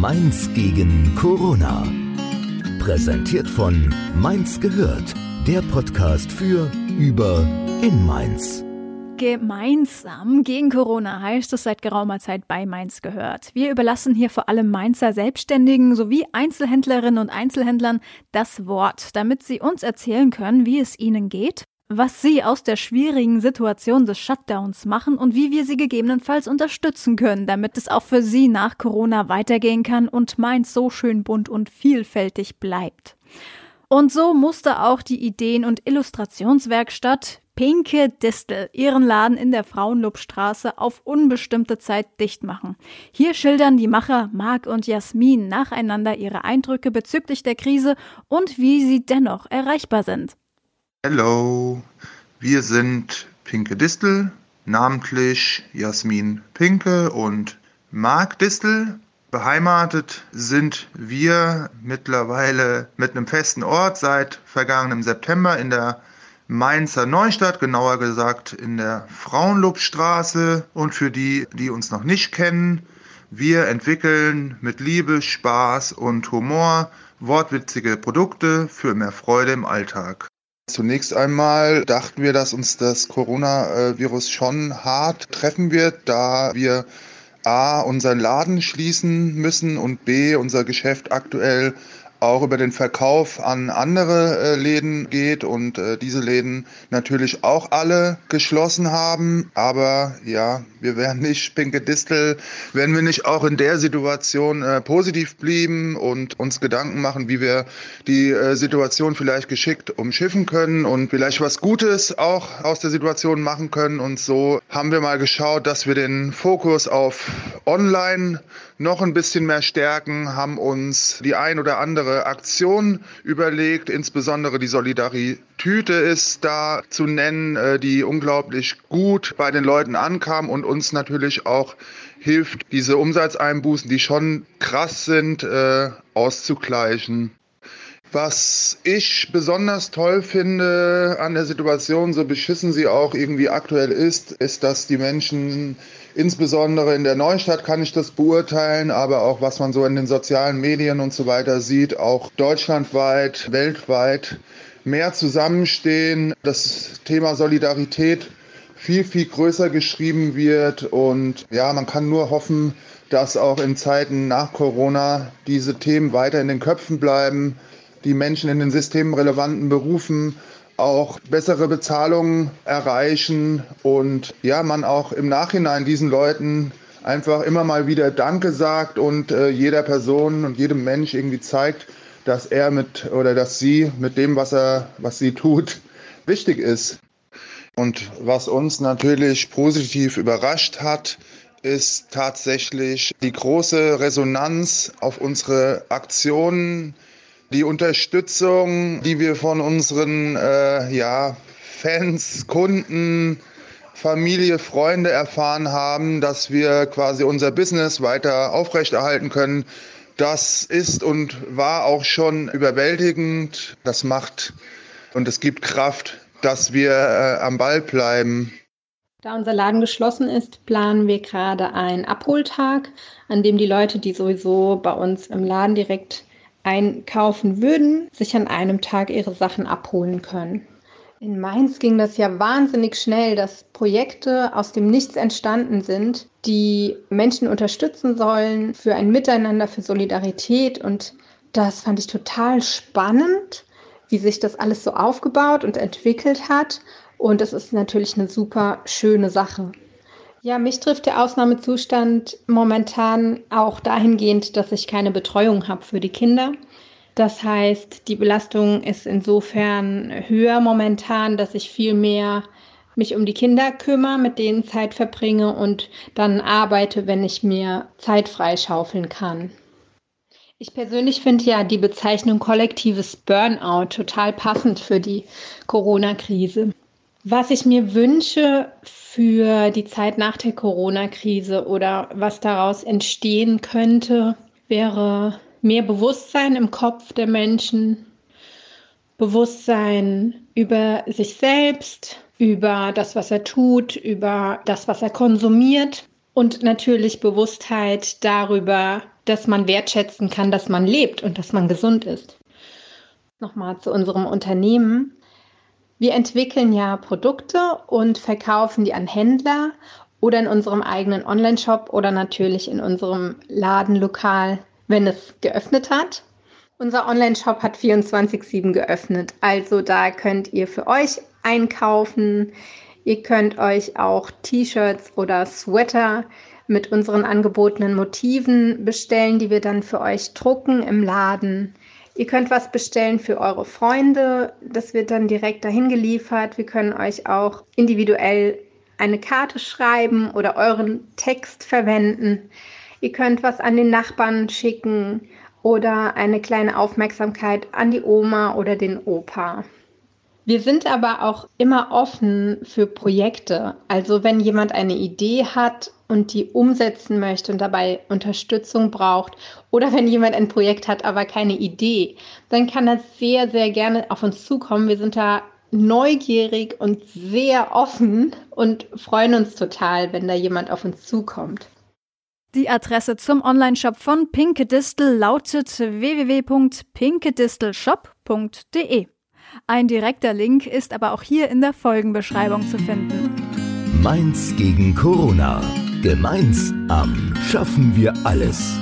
Mainz gegen Corona. Präsentiert von Mainz gehört, der Podcast für, über, in Mainz. Gemeinsam gegen Corona heißt es seit geraumer Zeit bei Mainz gehört. Wir überlassen hier vor allem Mainzer Selbstständigen sowie Einzelhändlerinnen und Einzelhändlern das Wort, damit sie uns erzählen können, wie es ihnen geht, was sie aus der schwierigen Situation des Shutdowns machen und wie wir sie gegebenenfalls unterstützen können, damit es auch für sie nach Corona weitergehen kann und Mainz so schön bunt und vielfältig bleibt. Und so musste auch die Ideen- und Illustrationswerkstatt Pinke Distel ihren Laden in der Frauenlubstraße auf unbestimmte Zeit dicht machen. Hier schildern die Macher Marc und Jasmin nacheinander ihre Eindrücke bezüglich der Krise und wie sie dennoch erreichbar sind. Hallo, wir sind Pinke Distel, namentlich Jasmin Pinke und Marc Distel. Beheimatet sind wir mittlerweile mit einem festen Ort seit vergangenem September in der Mainzer Neustadt, genauer gesagt in der Frauenlobstraße. Und für die, die uns noch nicht kennen, wir entwickeln mit Liebe, Spaß und Humor wortwitzige Produkte für mehr Freude im Alltag. Zunächst einmal dachten wir, dass uns das Coronavirus schon hart treffen wird, da wir A, unseren Laden schließen müssen und B, unser Geschäft aktuell auch über den Verkauf an andere äh, Läden geht und äh, diese Läden natürlich auch alle geschlossen haben. Aber ja, wir wären nicht Pinke Distel, wenn wir nicht auch in der Situation äh, positiv blieben und uns Gedanken machen, wie wir die äh, Situation vielleicht geschickt umschiffen können und vielleicht was Gutes auch aus der Situation machen können. Und so haben wir mal geschaut, dass wir den Fokus auf Online noch ein bisschen mehr stärken, haben uns die ein oder andere Aktion überlegt, insbesondere die Solidaritüte ist da zu nennen, äh, die unglaublich gut bei den Leuten ankam und uns natürlich auch hilft, diese Umsatzeinbußen, die schon krass sind, äh, auszugleichen. Was ich besonders toll finde an der Situation, so beschissen sie auch irgendwie aktuell ist, ist, dass die Menschen, insbesondere in der Neustadt kann ich das beurteilen, aber auch was man so in den sozialen Medien und so weiter sieht, auch deutschlandweit, weltweit mehr zusammenstehen, das Thema Solidarität viel, viel größer geschrieben wird und ja, man kann nur hoffen, dass auch in Zeiten nach Corona diese Themen weiter in den Köpfen bleiben die Menschen in den systemrelevanten Berufen auch bessere Bezahlungen erreichen und ja, man auch im Nachhinein diesen Leuten einfach immer mal wieder Danke sagt und äh, jeder Person und jedem Mensch irgendwie zeigt, dass er mit oder dass sie mit dem, was er, was sie tut, wichtig ist. Und was uns natürlich positiv überrascht hat, ist tatsächlich die große Resonanz auf unsere Aktionen, die Unterstützung, die wir von unseren äh, ja, Fans, Kunden, Familie, Freunde erfahren haben, dass wir quasi unser Business weiter aufrechterhalten können. Das ist und war auch schon überwältigend. Das macht und es gibt Kraft, dass wir äh, am Ball bleiben. Da unser Laden geschlossen ist, planen wir gerade einen Abholtag, an dem die Leute, die sowieso bei uns im Laden direkt einkaufen würden, sich an einem Tag ihre Sachen abholen können. In Mainz ging das ja wahnsinnig schnell, dass Projekte aus dem Nichts entstanden sind, die Menschen unterstützen sollen für ein Miteinander, für Solidarität. Und das fand ich total spannend, wie sich das alles so aufgebaut und entwickelt hat. Und es ist natürlich eine super schöne Sache. Ja, mich trifft der Ausnahmezustand momentan auch dahingehend, dass ich keine Betreuung habe für die Kinder. Das heißt, die Belastung ist insofern höher momentan, dass ich viel mehr mich um die Kinder kümmere, mit denen Zeit verbringe und dann arbeite, wenn ich mir Zeit freischaufeln kann. Ich persönlich finde ja die Bezeichnung kollektives Burnout total passend für die Corona-Krise. Was ich mir wünsche für die Zeit nach der Corona-Krise oder was daraus entstehen könnte, wäre mehr Bewusstsein im Kopf der Menschen, Bewusstsein über sich selbst, über das, was er tut, über das, was er konsumiert und natürlich Bewusstheit darüber, dass man wertschätzen kann, dass man lebt und dass man gesund ist. Nochmal zu unserem Unternehmen. Wir entwickeln ja Produkte und verkaufen die an Händler oder in unserem eigenen Online-Shop oder natürlich in unserem Ladenlokal, wenn es geöffnet hat. Unser Online-Shop hat 24-7 geöffnet, also da könnt ihr für euch einkaufen. Ihr könnt euch auch T-Shirts oder Sweater mit unseren angebotenen Motiven bestellen, die wir dann für euch drucken im Laden. Ihr könnt was bestellen für eure Freunde, das wird dann direkt dahin geliefert. Wir können euch auch individuell eine Karte schreiben oder euren Text verwenden. Ihr könnt was an den Nachbarn schicken oder eine kleine Aufmerksamkeit an die Oma oder den Opa. Wir sind aber auch immer offen für Projekte. Also wenn jemand eine Idee hat und die umsetzen möchte und dabei Unterstützung braucht oder wenn jemand ein Projekt hat, aber keine Idee, dann kann das sehr, sehr gerne auf uns zukommen. Wir sind da neugierig und sehr offen und freuen uns total, wenn da jemand auf uns zukommt. Die Adresse zum Onlineshop von Pinke Distel lautet www.pinkedistelshop.de. Ein direkter Link ist aber auch hier in der Folgenbeschreibung zu finden. Mainz gegen Corona. Gemeinsam schaffen wir alles.